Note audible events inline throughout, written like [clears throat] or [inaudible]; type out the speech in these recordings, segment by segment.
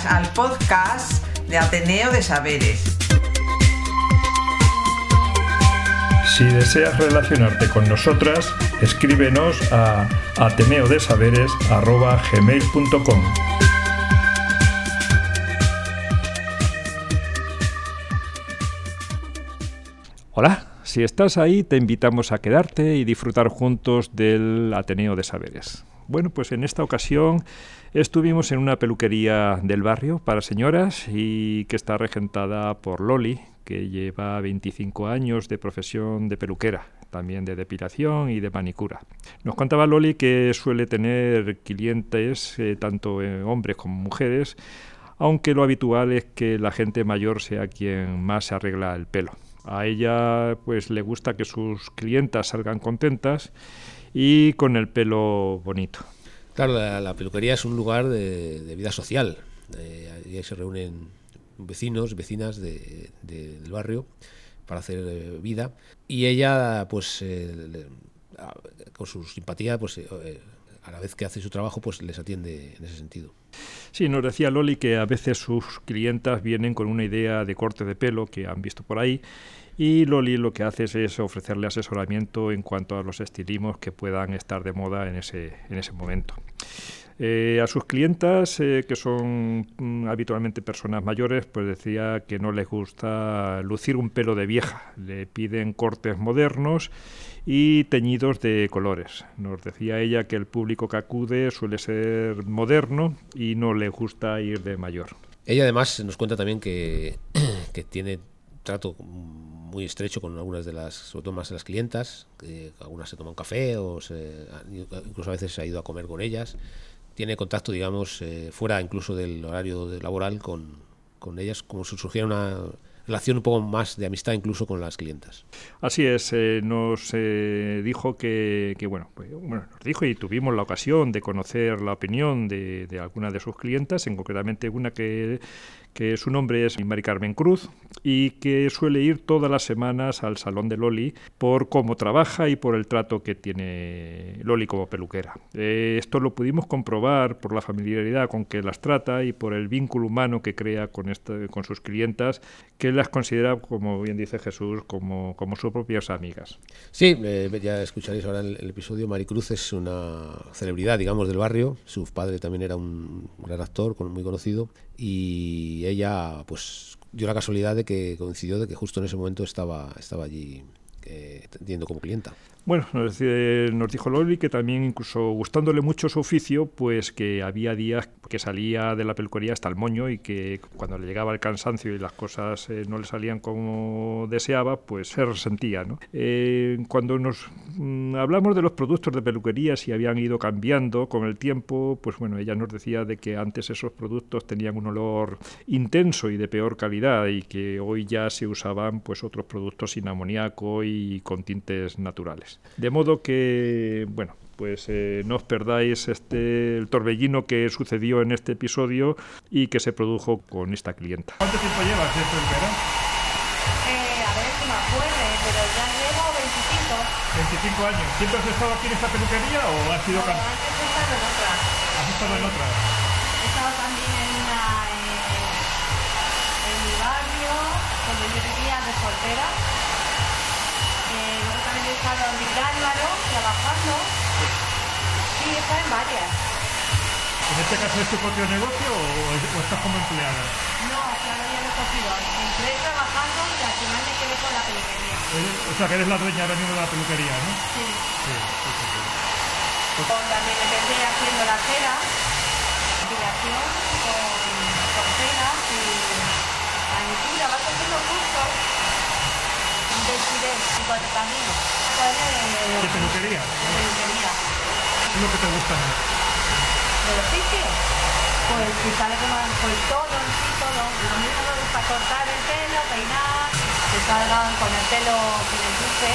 Bienvenidas al podcast de Ateneo de Saberes. Si deseas relacionarte con nosotras, escríbenos a ateneodesaberes.gmail.com Hola, si estás ahí te invitamos a quedarte y disfrutar juntos del Ateneo de Saberes. Bueno, pues en esta ocasión estuvimos en una peluquería del barrio para señoras y que está regentada por Loli, que lleva 25 años de profesión de peluquera, también de depilación y de manicura. Nos contaba Loli que suele tener clientes, eh, tanto eh, hombres como mujeres, aunque lo habitual es que la gente mayor sea quien más se arregla el pelo. A ella pues le gusta que sus clientas salgan contentas y con el pelo bonito. Claro, la, peluquería es un lugar de, vida social. ahí se reúnen vecinos, vecinas del barrio para hacer eh, vida. Y ella, pues, eh, con su simpatía, pues, eh, a la vez que hace su trabajo, pues les atiende en ese sentido. Sí, nos decía Loli que a veces sus clientas vienen con una idea de corte de pelo que han visto por ahí y Loli lo que hace es ofrecerle asesoramiento en cuanto a los estilismos que puedan estar de moda en ese, en ese momento. Eh, a sus clientas, eh, que son mm, habitualmente personas mayores, pues decía que no les gusta lucir un pelo de vieja. Le piden cortes modernos y teñidos de colores. Nos decía ella que el público que acude suele ser moderno y no le gusta ir de mayor. Ella además nos cuenta también que, [clears throat] que tiene trato muy estrecho con algunas de las, sobre todo más de las clientas, que algunas se toman café o incluso a veces se ha ido a comer con ellas. Tiene contacto, digamos, eh, fuera incluso del horario laboral con, con ellas, como si surgiera una relación un poco más de amistad incluso con las clientas. Así es, eh, nos eh, dijo que, que bueno, pues, bueno, nos dijo y tuvimos la ocasión de conocer la opinión de, de algunas de sus clientas, en concretamente una que que su nombre es Mari Carmen Cruz y que suele ir todas las semanas al salón de Loli por cómo trabaja y por el trato que tiene Loli como peluquera. Eh, esto lo pudimos comprobar por la familiaridad con que las trata y por el vínculo humano que crea con, con sus clientas, que las considera, como bien dice Jesús, como, como sus propias amigas. Sí, eh, ya escucharéis ahora el, el episodio. Maricruz es una celebridad, digamos, del barrio. Su padre también era un gran actor, muy conocido y ella pues dio la casualidad de que coincidió de que justo en ese momento estaba, estaba allí eh, como clienta. Bueno, nos, dijo Loli que también, incluso gustándole mucho su oficio, pues que había días que salía de la peluquería hasta el moño y que cuando le llegaba el cansancio y las cosas eh, no le salían como deseaba, pues se resentía. ¿no? Eh, cuando nos mm, hablamos de los productos de peluquería, si habían ido cambiando con el tiempo, pues bueno, ella nos decía de que antes esos productos tenían un olor intenso y de peor calidad y que hoy ya se usaban pues otros productos sin amoníaco y con tintes naturales. De modo que, bueno, pues eh, no os perdáis este, el torbellino que sucedió en este episodio y que se produjo con esta clienta. ¿Cuánto tiempo llevas esto en verano? Eh, a ver si me acuerdo, pero ya llevo 25. 25 años. ¿Siempre has estado aquí en esta peluquería o has sido... No, antes he estado en otra. ¿Has estado en otra? He estado también en una... Eh, en mi barrio, donde yo vivía de soltera trabajando. Sí, estado en varias. ¿En este caso es tu propio negocio o, estás como empleada? No, claro, ya lo he cogido. Entré trabajando y al final me quedé con la peluquería. O sea, que eres la dueña ahora mismo de la peluquería, ¿no? Sí. Sí, sí, sí. sí. También empecé haciendo la cera, depilación con, con cera y manicura, vas haciendo cursos de y ¿Qué peluquería? Peluquería. ¿Qué es lo que te gusta más? ¿De los sitios? Pues sale como pues todo, sí, todo. Lo mismo me gusta cortar el pelo, peinar, que salgan con el pelo que les guste.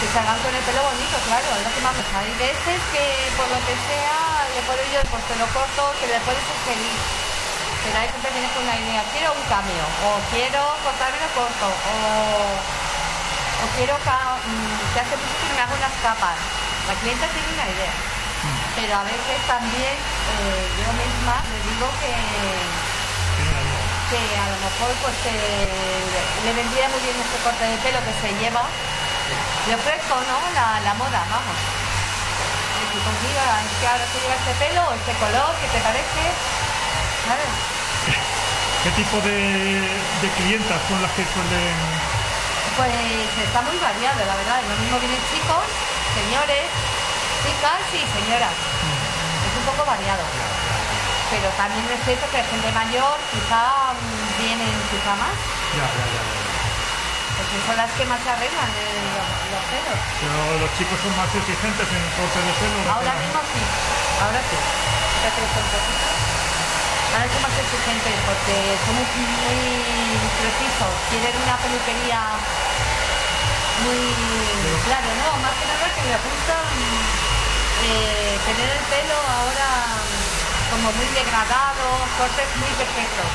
Que salgan con el pelo bonito, claro, es lo que más me gusta. Hay veces que por lo que sea, le puedo yo, pues te lo corto, que le puedes sugerir. pero que viene con una idea, quiero un cambio, o quiero cortármelo corto, o, o quiero ca- mm, que hace mucho que me hago unas capas. La clienta tiene una idea, pero a veces también eh, yo misma le digo que, que a lo mejor pues eh, le vendría muy bien este corte de pelo que se lleva. Le ofrezco, ¿no? La, la moda, vamos. Y es que ahora se lleva este pelo o este color, ¿qué te parece? ¿Sabes? ¿Qué tipo de, de clientas son las que suelen...? Pues está muy variado, la verdad. Lo mismo vienen chicos, señores, chicas y señoras. Es un poco variado. Pero también es cierto que gente mayor quizá vienen quizá más, Ya, ya, ya. porque son las que más se arreglan eh, los, los pelos. Pero los chicos son más exigentes en el corte de pelo. ¿no? Ahora mismo sí, ahora sí. Son más exigentes porque son muy, muy precisos. Quieren una peluquería muy claro, ¿no? Más que nada que le gusta eh, tener el pelo ahora como muy degradado, cortes muy perfectos.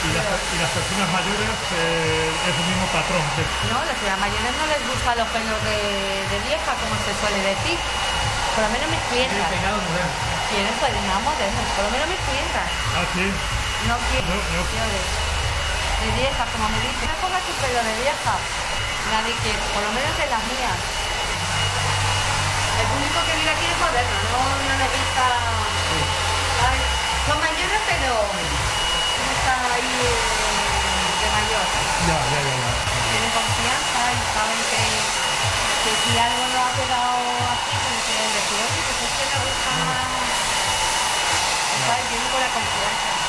Y las, y las personas mayores eh, es el mismo patrón. No, las señoras mayores no les gustan los pelos de, de vieja, como se suele decir. Por lo menos mis clientas. Quieren peinados modernos, por lo menos mis clientas. Ah, sí. No quiero, No, no. señores. De vieja, como me dicen, no pongas tu pelo de vieja. Nadie quiere, por lo menos de las mías. El público que viene aquí es moderno, no, no gusta. Ay, son mayores, pero no está ahí eh, de mayor. Ya, ya, ya. ya. Tienen confianza y saben que, que si algo no ha quedado así, pues quieren decir, oye, pues es que me gusta más. ¿Sabes? Vienen con la confianza. ¿A que sí?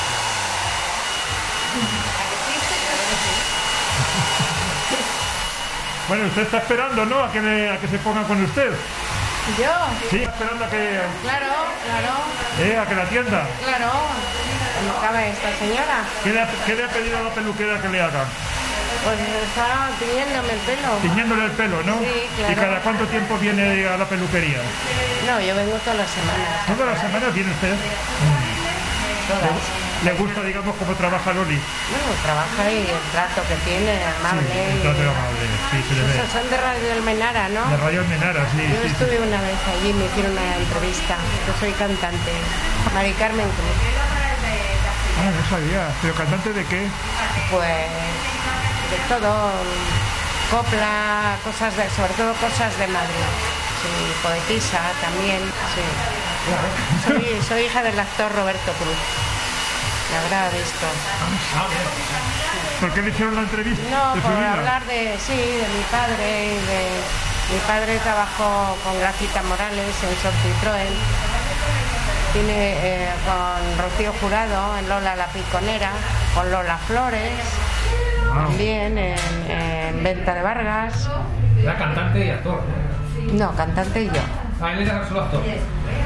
Claro que sí. [laughs] Bueno, usted está esperando, ¿no? A que, le- a que se ponga con usted. Yo, Sí, está esperando a que, claro, claro, eh, a que la atienda. claro. ¿Cómo cabe esta señora? ¿Qué le, ha, qué le ha pedido a la peluquera que le haga? Pues está tiñéndome el pelo. Tiñéndole el pelo, ¿no? Sí, claro. ¿Y cada cuánto tiempo viene a la peluquería? No, yo vengo todas las semanas. ¿Todas las semanas viene usted? Todas. ¿Le gusta, digamos, cómo trabaja Loli? Bueno, trabaja y el trato que tiene, amable. El y- trato amable, sí, se le ve. Esos son de Radio Almenara, ¿no? De Radio Almenara, sí, Yo sí, sí. estuve una vez allí, me hicieron una entrevista. Yo soy cantante, Mari Carmen Cruz. Ah, no sabía. ¿Pero cantante de qué? Pues de todo, copla, cosas de, sobre todo cosas de Madrid. Sí, poetisa también, sí. Soy, soy hija del actor Roberto Cruz. Habrá visto. ¿Por qué le hicieron la entrevista No, de por vida? hablar de, sí, de mi padre y de... Mi padre trabajó con Gracita Morales en Sor Citroën. Tiene eh, con Rocío Jurado en Lola la Piconera, con Lola Flores, Ah. también en, en Venta de Vargas. Era cantante y actor. No, cantante y yo. Ah, él era solo actor.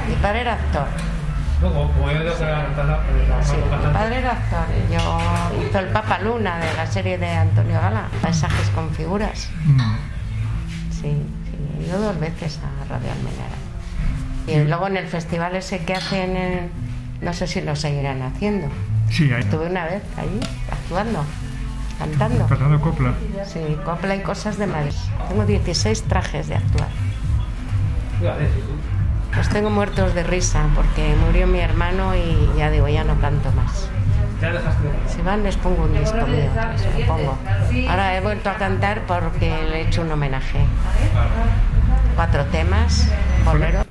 Mi padre era actor. Como, yo digo que Sí, mi padre era actor. Yo hizo el Papa Luna de la serie de Antonio Gala, Paisajes con figuras. Mm. Sí, sí, he ido dos veces a Radio Almenara. Y luego en el festival ese que hacen, en- no sé si lo seguirán haciendo. Sí, ahí. Estuve una vez allí actuando, cantando. Cantando copla. Sí, copla y cosas de Madrid. Tengo 16 trajes de actuar. Los tengo muertos de risa porque murió mi hermano y ya digo, ya no canto más. Si van les pongo un disco mío, lo pongo. Ahora he vuelto a cantar porque le he hecho un homenaje. Cuatro temas, bolero.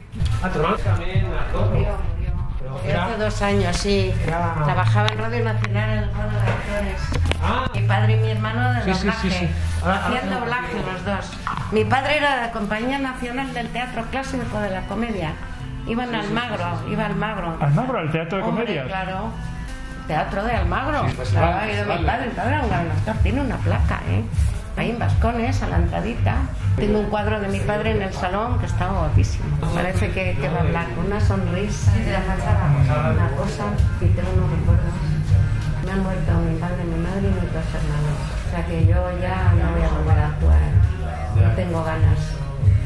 Murió hace dos años, sí. Trabajaba en Radio Nacional en el foro de actores. Ah, Mi padre y mi hermano de Sí, doblaje. sí, sí. Ahora- ahora Hacían doblaje los dos. Mi padre era de la Compañía Nacional del Teatro Clásico de la Comedia. Iban al Magro, iba al Magro. Almagro, al teatro de Hombre, comedia. claro. Teatro de Almagro. Sí, pues, Claro, vale, ha ido mi padre. Mi padre era un gran actor. Tiene una placa, ¿eh? Ahí en Vascones, a la entradita. Tengo un cuadro de mi padre en el salón que está guapísimo. Parece que, que va a hablar con una sonrisa. La fachada, una cosa y tengo unos recuerdos. Me han muerto mi padre, mi madre y mis dos hermanos. O sea que yo ya no voy a volver a actuar. No tengo ganas.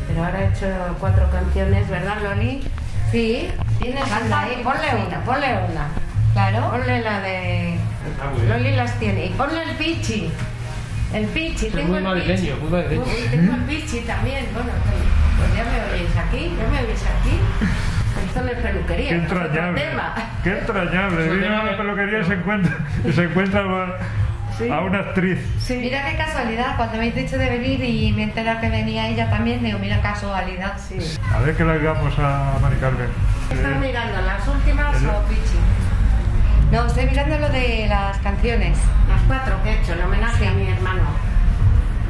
Pero ahora he hecho cuatro canciones, ¿verdad, Loli? Sí, Tienes Canta una ahí, ponle una, ponle una. Claro. Ponle la de. Loli las tiene. Y ponle el pichi. El pichi, Es tengo muy el madrileño, pichi. muy madrileño. Uy, tengo el pichi también. Bueno, pues ya me oís aquí, ya me oís aquí. Esto no es peluquería. Qué es entrañable. Qué entrañable. Viene a que- peluquería y se encuentra, y se encuentra a, Sí. a una actriz. Mira qué casualidad, cuando me habéis dicho de venir y me he enterado que venía ella también, digo, mira casualidad. Sí. A ver qué le digamos a Mari Carmen. ¿Estás Eh, mirando las últimas el- o pichi? No, estoy mirando lo de las canciones. Las cuatro que he hecho, el homenaje a mi hermano.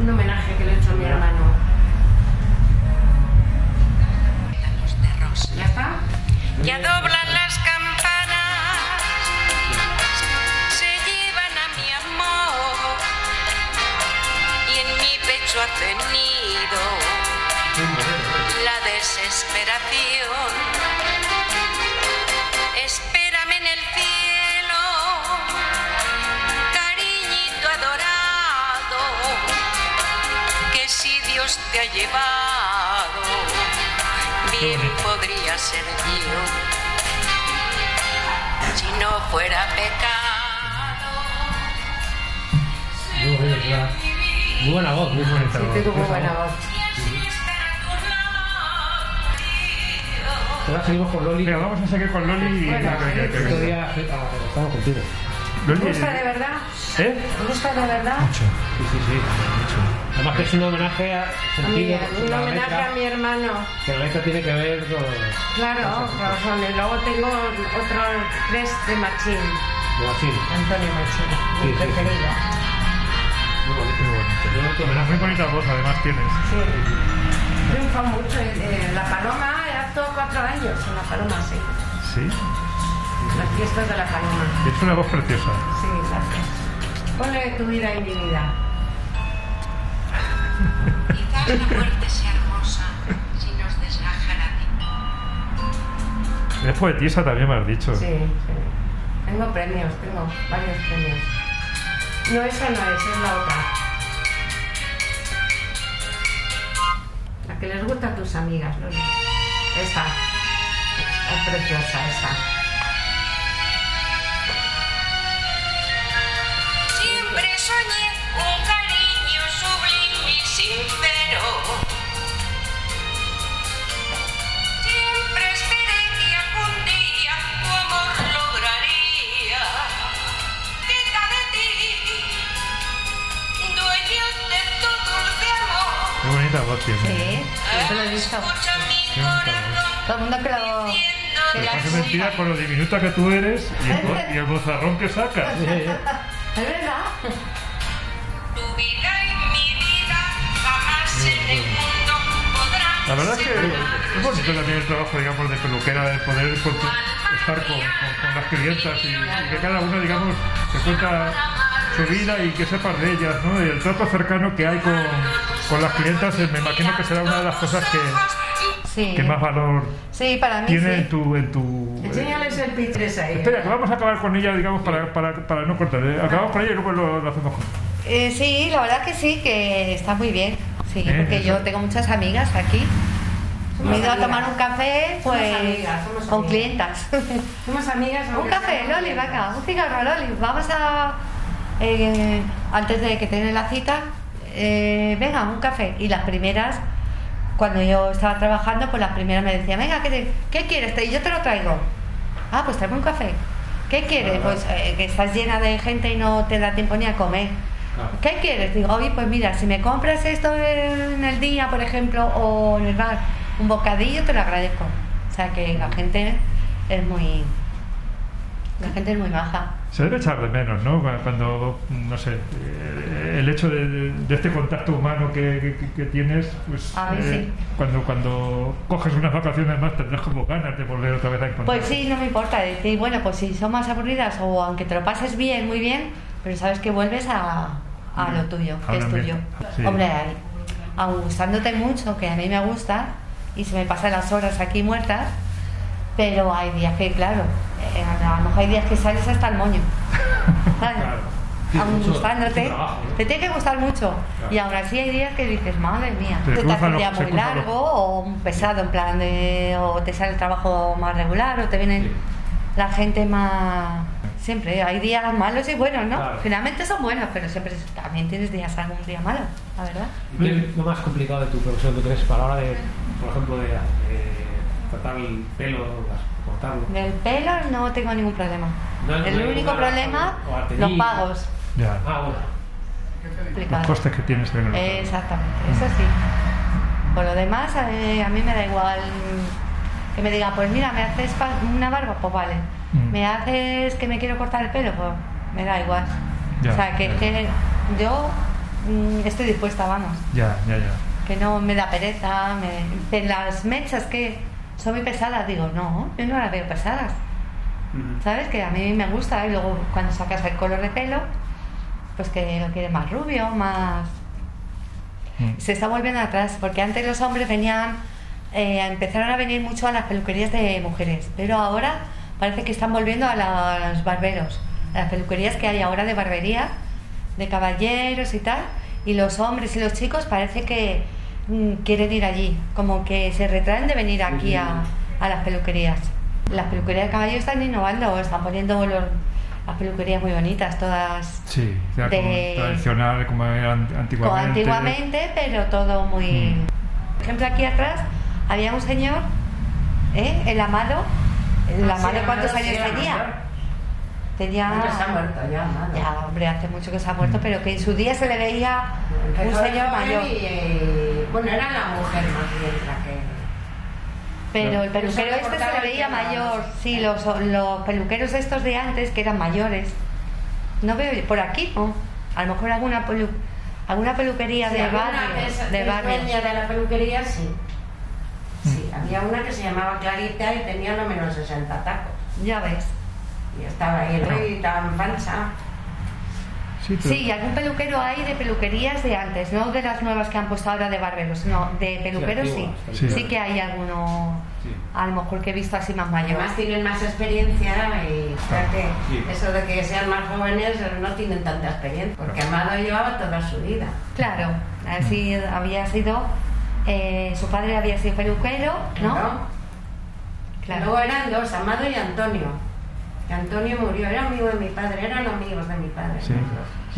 Un homenaje que le he hecho a mi hermano. ¿Ya está? Ya doblan las campanas, se llevan a mi amor y en mi pecho hace nido la desesperación. Dios te ha llevado, bien podría ser yo. Si no fuera pecado. Muy buena voz, muy bonita. Sí, tengo muy buena voz. Ahora seguimos con Loli. Venga, vamos a seguir con Loli y Bueno, día ah, estamos contigo. ¿Te gusta de verdad? ¿Eh? ¿Te gusta de verdad? Sí, sí, sí. Además que es un homenaje a un homenaje letra, a mi hermano. Que la letra tiene que ver con. Claro, razón. Y luego tengo otros tres de Machín. con Machín. Antonio Machín, mi Sí, sí, sí. preferido. Muy bonito. Qué bonito. Una muy bonita voz además tienes. Sí. Triunfa mucho. Eh, la Paloma, he actuado cuatro años en la Paloma, sí. Sí. Las fiestas de la Paloma. Es una voz preciosa. Sí, gracias. Ponle tu vida y mi vida. Quizás la muerte sea hermosa si nos desgaja la vida. Es poetisa también me has dicho. Sí, sí. Tengo premios, tengo varios premios. No, esa no es, es la otra. La que les gusta a tus amigas, Loli. Esa. Es preciosa esa. Bonita voz tiene. Sí, yo lo he visto. Escucha mi Qué bonita corazón Todo el mundo que lo... que Me la parece mentira con lo diminuta que tú eres y el, vo- y el bozarrón que sacas. [laughs] Es verdad. tu vida y mi vida jamás en el mundo podrán La verdad es que es bonito también el trabajo, digamos, de peluquera, de poder pues, estar con, con- con las clientas y, y que cada una, digamos, se cuenta su vida y que sepas de ellas, ¿no? Y el trato cercano que hay con, con las clientas, eh, me imagino que será una de las cosas que, Sí. que más valor Sí, para mí tiene sí. en tu... En tu eh, Enséñales el pitres ahí. Espera, que vamos a acabar con ella, digamos, para, para, para no cortar. ¿eh? Acabamos con ella y luego lo, lo hacemos juntos. Eh, sí, la verdad que sí, que está muy bien. Sí, Eh, porque yo tengo muchas amigas aquí. Somos Me he ido a tomar un café, Somos pues, amigas, somos con amigas. clientas. [laughs] Somos amigas. un café, Loli, venga, un cigarro, Loli. Vamos a... eh, antes de que tenga la cita, eh, venga, un café. Y las primeras, cuando yo estaba trabajando, pues las primeras me decían, venga, ¿qué, te- qué quieres? Te- Y yo te lo traigo. Ah, pues tráeme un café. ¿Qué quieres? Pues eh, que estás llena de gente y no te da tiempo ni a comer. Claro. ¿Qué quieres? Digo, oye, pues mira, si me compras esto en el día, por ejemplo, o en el bar, un bocadillo, te lo agradezco. O sea que la gente es muy... La gente es muy baja. Se debe echar de menos, ¿no? Cu- Cuando, no sé, eh, el hecho de, de- de este contacto humano que, que- que tienes, pues A mí sí. cuando, cuando coges unas vacaciones más tendrás como ganas de volver otra vez a encontrar. Pues sí, no me importa decir, bueno, pues si son más aburridas o aunque te lo pases bien, muy bien, pero sabes que vuelves a, a lo tuyo, que es tuyo. sí. Hombre, ahí, aun gustándote mucho, que a mí me gusta, y se me pasan las horas aquí muertas, pero hay días que, claro, eh, a lo mejor hay días que sales hasta el moño. ¿sabes? [laughs] Claro. Aún gustándote, trabajo, ¿no? te tiene que gustar mucho. Y aún así hay días que dices, madre mía, te, hace un día muy los- largo o un pesado, en plan de, o te sale el trabajo más regular o te vienen Sí. la gente más... Siempre hay días malos y buenos, ¿no? Claro. Finalmente son buenos, pero siempre también tienes días algún día malo, la verdad. ¿Y qué es lo más complicado de tu profesión tú crees para la hora de, por ejemplo, de, eh, tratar el pelo, cortarlo? Del pelo no tengo ningún problema. No el único problema, los pagos. Ya. Ah, bueno. Los costes que tienes en el Exactamente, eso sí. Por lo demás, eh, a mí me da igual que me digan, pues mira, me haces una barba, pues vale. Mm. Me haces que me quiero cortar el pelo, pues me da igual. Ya, o sea, que, que yo mm, estoy dispuesta, vamos. Ya, ya, ya. Que no me da pereza. Me... de las mechas que son muy pesadas, digo, no, yo no las veo pesadas. ¿Sabes? Que a mí me gusta y luego cuando sacas el color de pelo, pues que lo quieres más rubio, más... Mm. Se está volviendo atrás, porque antes los hombres venían, eh, empezaron a venir mucho a las peluquerías de mujeres, pero ahora parece que están volviendo a, la- a los barberos, a las peluquerías que hay ahora de barbería, de caballeros y tal, y los hombres y los chicos parece que mm, quieren ir allí, como que se retraen de venir aquí a, a las peluquerías. Las peluquerías de caballeros están innovando, están poniendo los- las peluquerías muy bonitas, todas Sí, De- como tradicional, como era como antiguamente. pero todo muy... Mm. Por ejemplo, aquí atrás había un señor, ¿eh? el amado. ¿El Ah, sí, amado cuántos sí años tenía? Tenía... Ya se ha muerto, ya, Amado. Ya, hombre, hace mucho que se ha muerto, Mm. pero que en su día se le veía un Empezó señor mayor. Y, bueno, era la mujer más bien la que. Pero el peluquero este se le veía mayor. Sí, los, los peluqueros estos de antes, que eran mayores. No veo, por aquí no. A lo mejor alguna, pelu- alguna peluquería Sí, de barrio. es- de barrio. dueña de la peluquería, sí. Sí, había una que se llamaba Clarita y tenía lo menos 60 tacos. Ya ves. Y estaba ahí el rey tan pancha. Sí, pero- Sí, y algún peluquero hay de peluquerías de antes, no de las nuevas que han puesto ahora de barberos, no, de peluqueros sí. Sí, antiguas. que hay alguno, Sí. a lo mejor que he visto así más mayor. Además tienen más experiencia y o sea que Sí. eso de que sean más jóvenes no tienen tanta experiencia, porque Amado llevaba toda su vida. Claro, así había sido, eh, su padre había sido peluquero, ¿no? Claro. Luego eran dos, Amado y Antonio. Que Antonio murió, era amigo de mi padre, eran amigos de mi padre. Sí.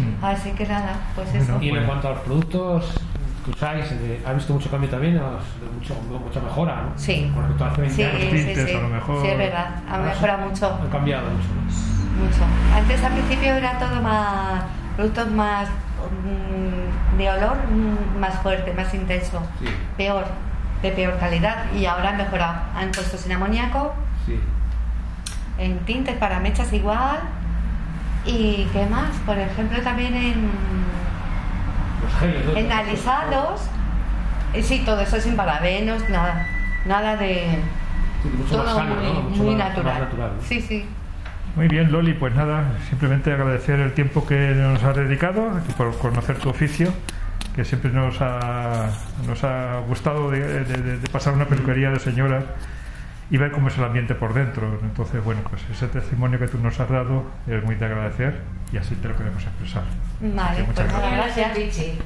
Mm. Así que nada, pues Bueno. eso. Y en Bueno. cuanto a los productos que usáis, ¿has visto mucho cambio también? ¿Has- Mucho, mucha mejora, ¿no? Sí. Con respecto a hace 20 Sí, años. sí, tintes, sí, a lo mejor. sí, es verdad, ha mejorado mucho. Han cambiado mucho, ¿no? Mucho. Antes al principio era todo más productos más mm, de olor mm, más fuerte, más intenso, Sí. peor, de peor calidad y ahora han mejorado. Han puesto sin amoníaco, Sí. en tintes para mechas igual y qué más, por ejemplo también en, en alisados, eh, sí, todo eso sin parabenos, nada, nada de Sí, mucho más todo sano, muy, ¿no? Mucho muy más- natural. más natural, ¿no? Sí, sí. Muy bien, Loli, pues nada, simplemente agradecer el tiempo que nos has dedicado por conocer tu oficio, que siempre nos ha, nos ha gustado de, de- de pasar una peluquería de señoras y ver cómo es el ambiente por dentro. Entonces, bueno, pues ese testimonio que tú nos has dado es muy de agradecer y así te lo queremos expresar. Vale, muchas pues Gracias, gracias. Pichi.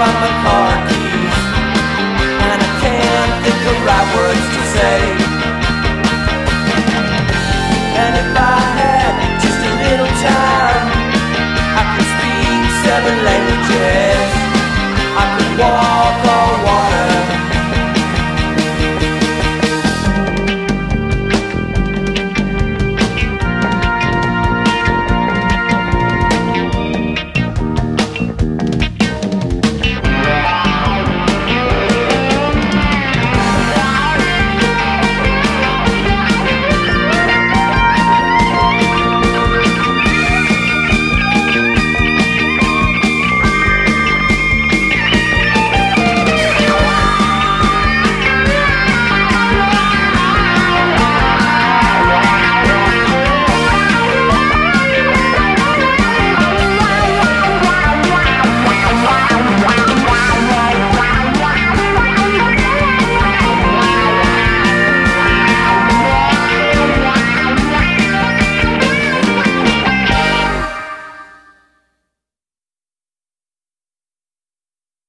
about my car keys And I can't think of right words to say. And if I had just a little time I could speak seven languages.